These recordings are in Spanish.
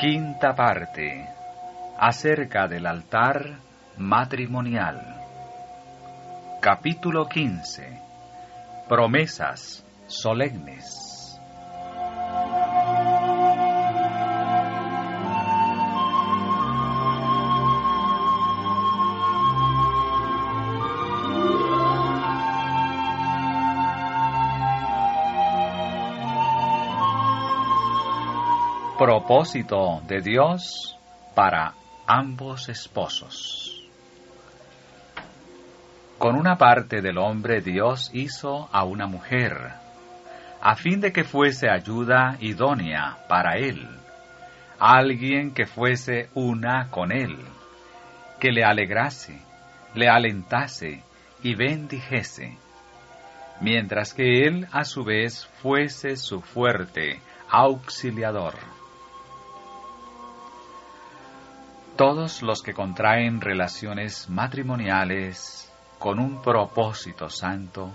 Quinta parte. Acerca del altar matrimonial. Capítulo 15. Promesas solemnes. Propósito de Dios para ambos esposos. Con una parte del hombre Dios hizo a una mujer, a fin de que fuese ayuda idónea para él, alguien que fuese una con él, que le alegrase, le alentase y bendijese, mientras que él a su vez fuese su fuerte auxiliador. Todos los que contraen relaciones matrimoniales con un propósito santo,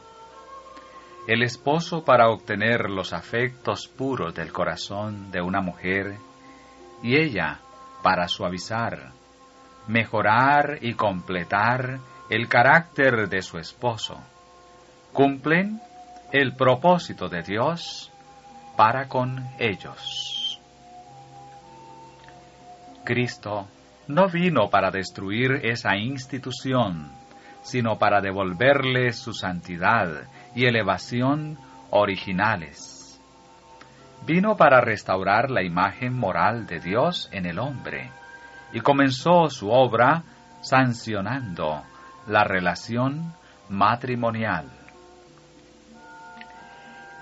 el esposo para obtener los afectos puros del corazón de una mujer y ella para suavizar, mejorar y completar el carácter de su esposo, cumplen el propósito de Dios para con ellos. Cristo no vino para destruir esa institución, sino para devolverle su santidad y elevación originales. Vino para restaurar la imagen moral de Dios en el hombre y comenzó su obra sancionando la relación matrimonial.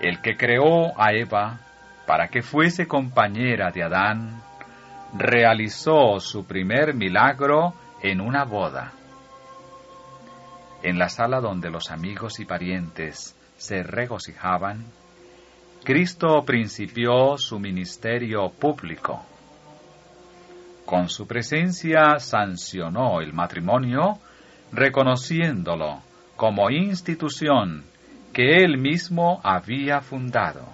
El que creó a Eva para que fuese compañera de Adán realizó su primer milagro en una boda. En la sala donde los amigos y parientes se regocijaban, Cristo principió su ministerio público. Con su presencia sancionó el matrimonio, reconociéndolo como institución que él mismo había fundado.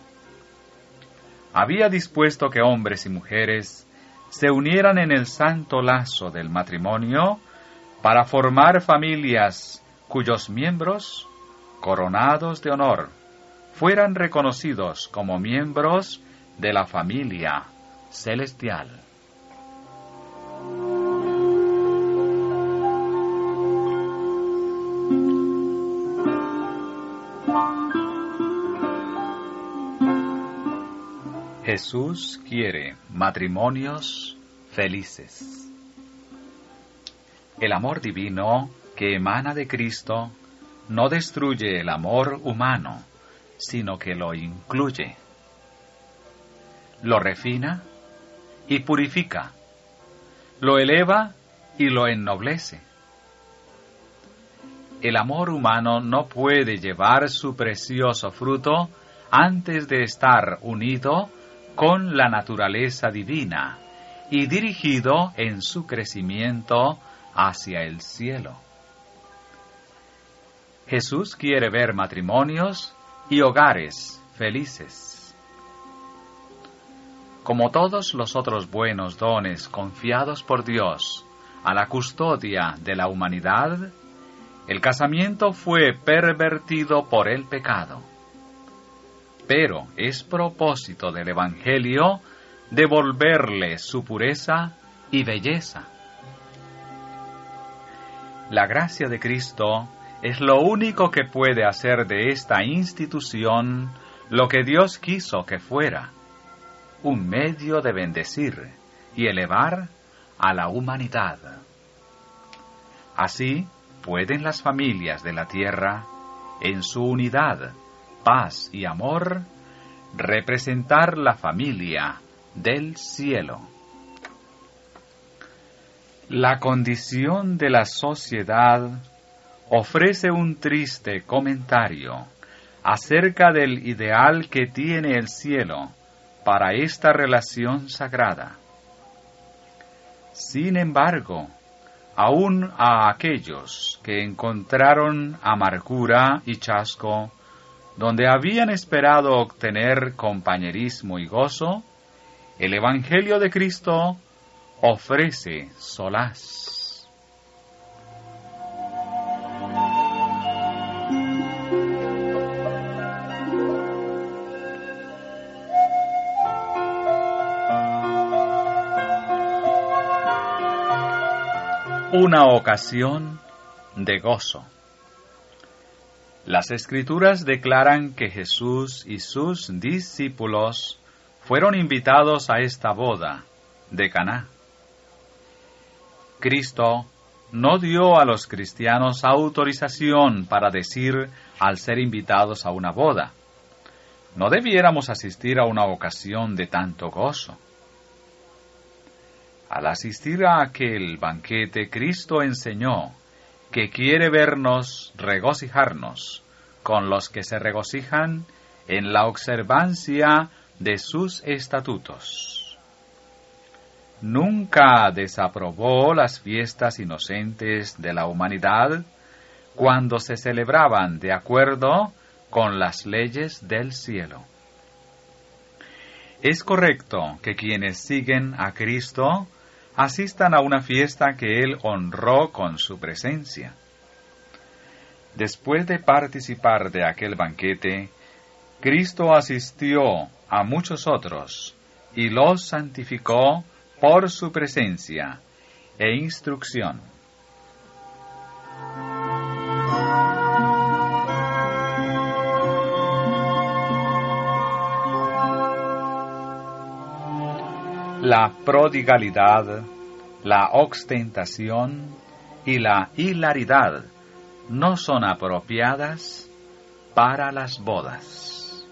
Había dispuesto que hombres y mujeres se unieran en el santo lazo del matrimonio para formar familias cuyos miembros, coronados de honor, fueran reconocidos como miembros de la familia celestial. Jesús quiere matrimonios felices. El amor divino que emana de Cristo no destruye el amor humano, sino que lo incluye, lo refina y purifica, lo eleva y lo ennoblece. El amor humano no puede llevar su precioso fruto antes de estar unido con la naturaleza divina y dirigido en su crecimiento hacia el cielo. Jesús quiere ver matrimonios y hogares felices. Como todos los otros buenos dones confiados por Dios a la custodia de la humanidad, el casamiento fue pervertido por el pecado pero es propósito del Evangelio devolverle su pureza y belleza. La gracia de Cristo es lo único que puede hacer de esta institución lo que Dios quiso que fuera, un medio de bendecir y elevar a la humanidad. Así pueden las familias de la tierra, en su unidad, paz y amor, representar la familia del cielo. La condición de la sociedad ofrece un triste comentario acerca del ideal que tiene el cielo para esta relación sagrada. Sin embargo, aun a aquellos que encontraron amargura y chasco donde habían esperado obtener compañerismo y gozo, el Evangelio de Cristo ofrece solaz. Una ocasión de gozo. Las escrituras declaran que Jesús y sus discípulos fueron invitados a esta boda de Caná. Cristo no dio a los cristianos autorización para decir al ser invitados a una boda, no debiéramos asistir a una ocasión de tanto gozo. Al asistir a aquel banquete, Cristo enseñó que quiere vernos regocijarnos con los que se regocijan en la observancia de sus estatutos. Nunca desaprobó las fiestas inocentes de la humanidad cuando se celebraban de acuerdo con las leyes del cielo. Es correcto que quienes siguen a Cristo asistan a una fiesta que Él honró con su presencia. Después de participar de aquel banquete, Cristo asistió a muchos otros y los santificó por su presencia e instrucción. La prodigalidad, la ostentación y la hilaridad no son apropiadas para las bodas.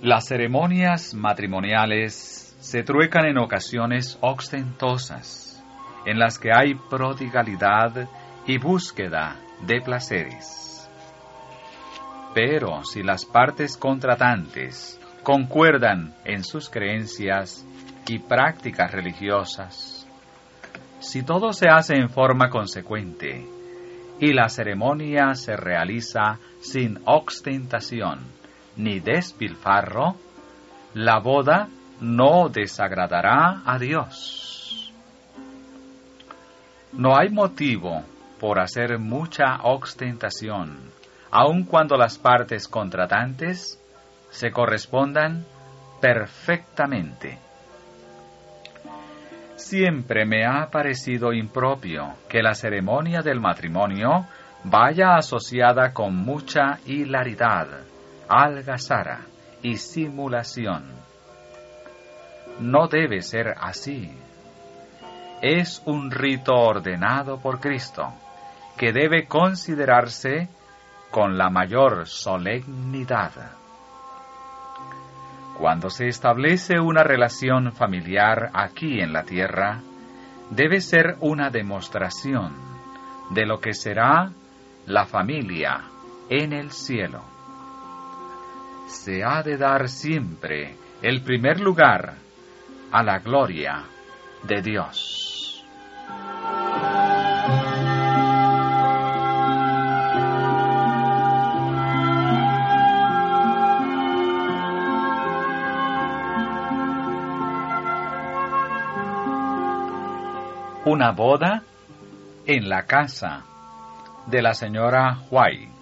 Las ceremonias matrimoniales se truecan en ocasiones ostentosas, en las que hay prodigalidad y búsqueda de placeres. Pero si las partes contratantes concuerdan en sus creencias y prácticas religiosas, si todo se hace en forma consecuente y la ceremonia se realiza sin ostentación, ni despilfarro, la boda no desagradará a Dios. No hay motivo por hacer mucha ostentación, aun cuando las partes contratantes se correspondan perfectamente. Siempre me ha parecido impropio que la ceremonia del matrimonio vaya asociada con mucha hilaridad, algazara y simulación. No debe ser así. Es un rito ordenado por Cristo, que debe considerarse con la mayor solemnidad. Cuando se establece una relación familiar aquí en la tierra, debe ser una demostración de lo que será la familia en el cielo se ha de dar siempre el primer lugar a la gloria de Dios. Una boda en la casa de la señora White.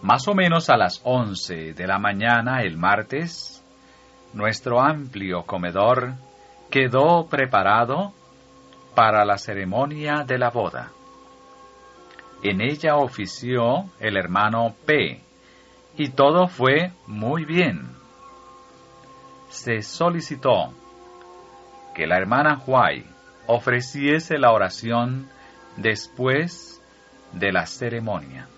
Más o menos a las once de la mañana el martes, nuestro amplio comedor quedó preparado para la ceremonia de la boda. En ella ofició el hermano P. y todo fue muy bien. Se solicitó que la hermana Huay ofreciese la oración después de la ceremonia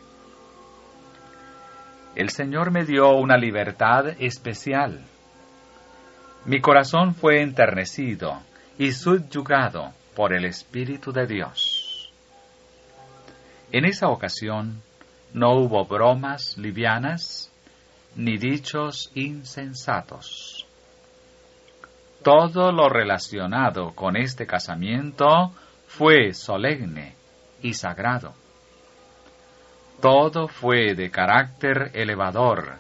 el Señor me dio una libertad especial. Mi corazón fue enternecido y subyugado por el Espíritu de Dios. En esa ocasión no hubo bromas livianas ni dichos insensatos. Todo lo relacionado con este casamiento fue solemne y sagrado. Todo fue de carácter elevador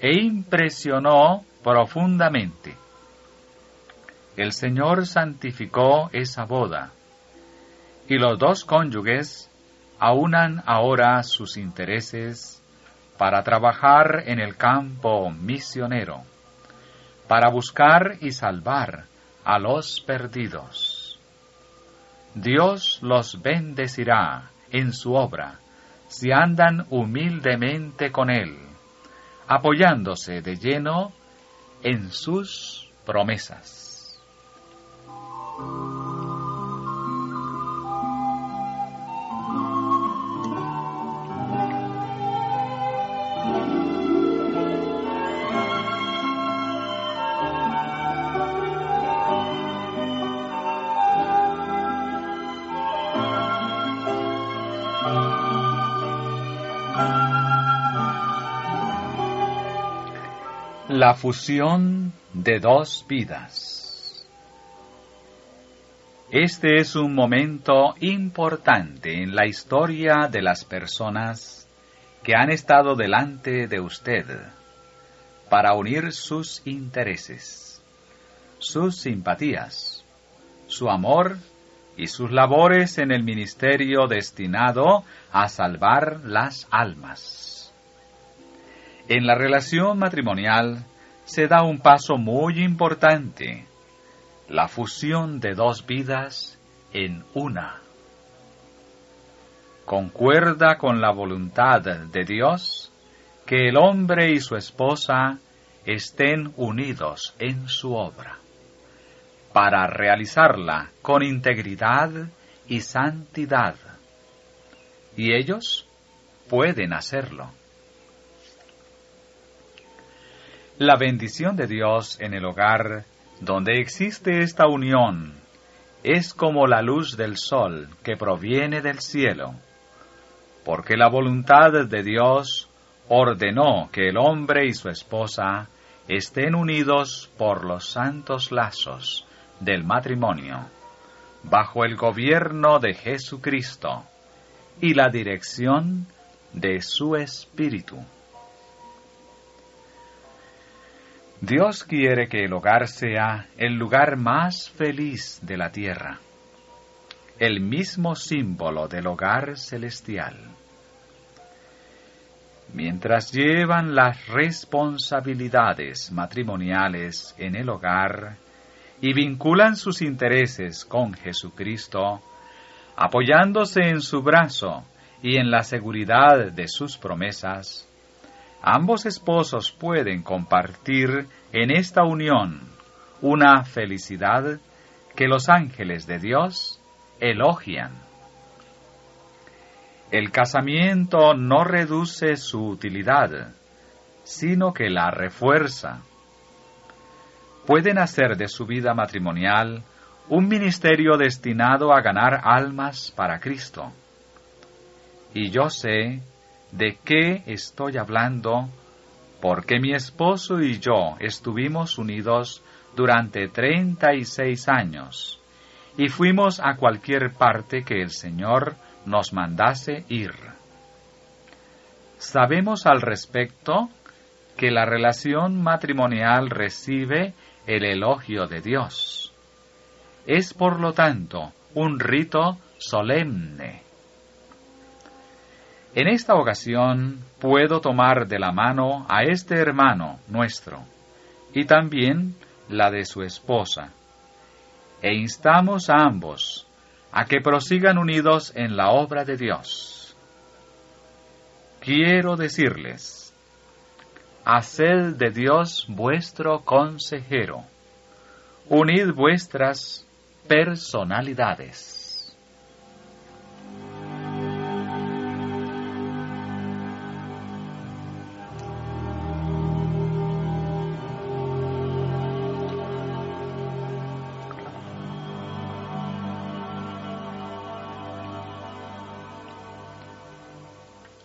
e impresionó profundamente. El Señor santificó esa boda, y los dos cónyuges aunan ahora sus intereses para trabajar en el campo misionero, para buscar y salvar a los perdidos. Dios los bendecirá en su obra si andan humildemente con Él, apoyándose de lleno en sus promesas. La fusión de dos vidas. Este es un momento importante en la historia de las personas que han estado delante de usted para unir sus intereses, sus simpatías, su amor y sus labores en el ministerio destinado a salvar las almas. En la relación matrimonial se da un paso muy importante, la fusión de dos vidas en una. Concuerda con la voluntad de Dios que el hombre y su esposa estén unidos en su obra, para realizarla con integridad y santidad. Y ellos pueden hacerlo. La bendición de Dios en el hogar donde existe esta unión es como la luz del sol que proviene del cielo, porque la voluntad de Dios ordenó que el hombre y su esposa estén unidos por los santos lazos del matrimonio, bajo el gobierno de Jesucristo y la dirección de su Espíritu. Dios quiere que el hogar sea el lugar más feliz de la tierra, el mismo símbolo del hogar celestial. Mientras llevan las responsabilidades matrimoniales en el hogar y vinculan sus intereses con Jesucristo, apoyándose en su brazo y en la seguridad de sus promesas, ambos esposos pueden compartir en esta unión una felicidad que los ángeles de Dios elogian. El casamiento no reduce su utilidad, sino que la refuerza. Pueden hacer de su vida matrimonial un ministerio destinado a ganar almas para Cristo. Y yo sé de qué estoy hablando, porque mi esposo y yo estuvimos unidos durante treinta y seis años, y fuimos a cualquier parte que el Señor nos mandase ir. Sabemos al respecto que la relación matrimonial recibe el elogio de Dios. Es por lo tanto un rito solemne en esta ocasión puedo tomar de la mano a este hermano nuestro y también la de su esposa, e instamos a ambos a que prosigan unidos en la obra de Dios. Quiero decirles, haced de Dios vuestro consejero, unid vuestras personalidades.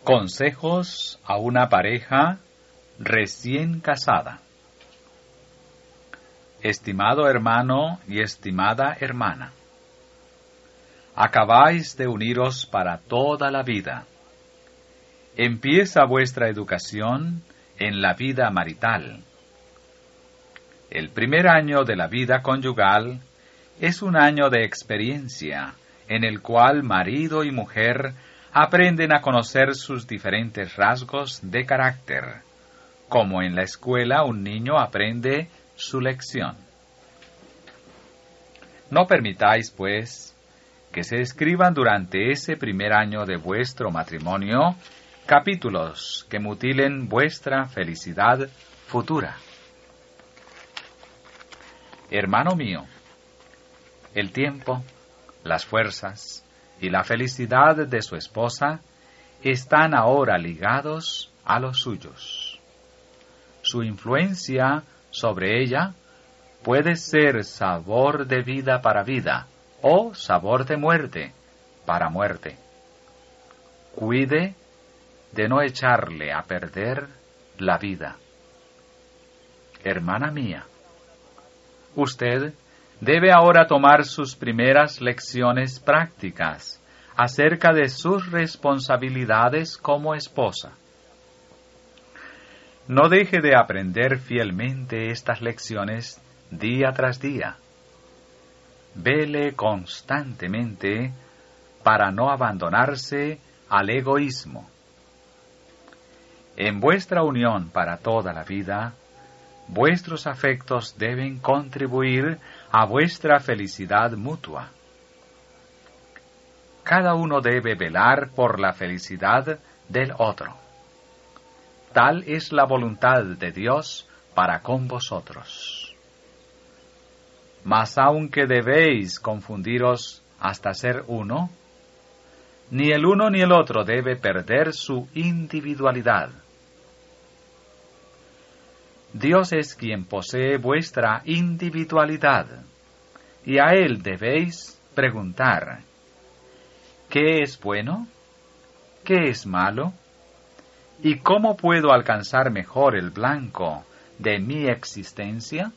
Consejos a una pareja recién casada. Estimado hermano y estimada hermana, acabáis de uniros para toda la vida. Empieza vuestra educación en la vida marital. El primer año de la vida conyugal es un año de experiencia en el cual marido y mujer aprenden a conocer sus diferentes rasgos de carácter, como en la escuela un niño aprende su lección. No permitáis, pues, que se escriban durante ese primer año de vuestro matrimonio capítulos que mutilen vuestra felicidad futura. Hermano mío, el tiempo, las fuerzas y la felicidad de su esposa están ahora ligados a los suyos. Su influencia sobre ella puede ser sabor de vida para vida o sabor de muerte para muerte. Cuide de no echarle a perder la vida. Hermana mía, usted debe ahora tomar sus primeras lecciones prácticas acerca de sus responsabilidades como esposa. No deje de aprender fielmente estas lecciones día tras día. Vele constantemente para no abandonarse al egoísmo. En vuestra unión para toda la vida, vuestros afectos deben contribuir a vuestra felicidad mutua. Cada uno debe velar por la felicidad del otro. Tal es la voluntad de Dios para con vosotros. Mas aunque debéis confundiros hasta ser uno, ni el uno ni el otro debe perder su individualidad. Dios es quien posee vuestra individualidad, y a Él debéis preguntar, ¿qué es bueno? ¿Qué es malo? ¿Y cómo puedo alcanzar mejor el blanco de mi existencia?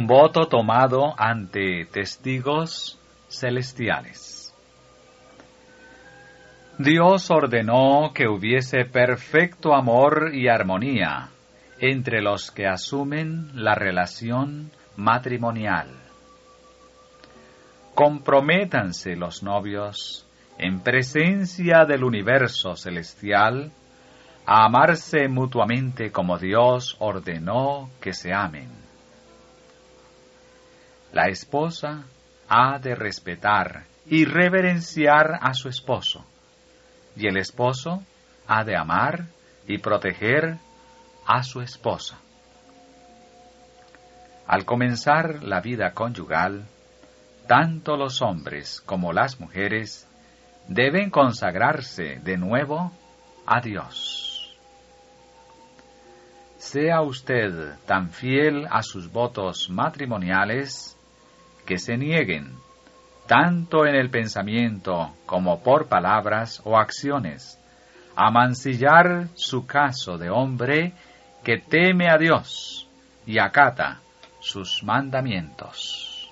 Un voto tomado ante testigos celestiales. Dios ordenó que hubiese perfecto amor y armonía entre los que asumen la relación matrimonial. Comprométanse los novios en presencia del universo celestial a amarse mutuamente como Dios ordenó que se amen. La esposa ha de respetar y reverenciar a su esposo, y el esposo ha de amar y proteger a su esposa. Al comenzar la vida conyugal, tanto los hombres como las mujeres deben consagrarse de nuevo a Dios. Sea usted tan fiel a sus votos matrimoniales que se nieguen, tanto en el pensamiento como por palabras o acciones, a mancillar su caso de hombre que teme a Dios y acata sus mandamientos.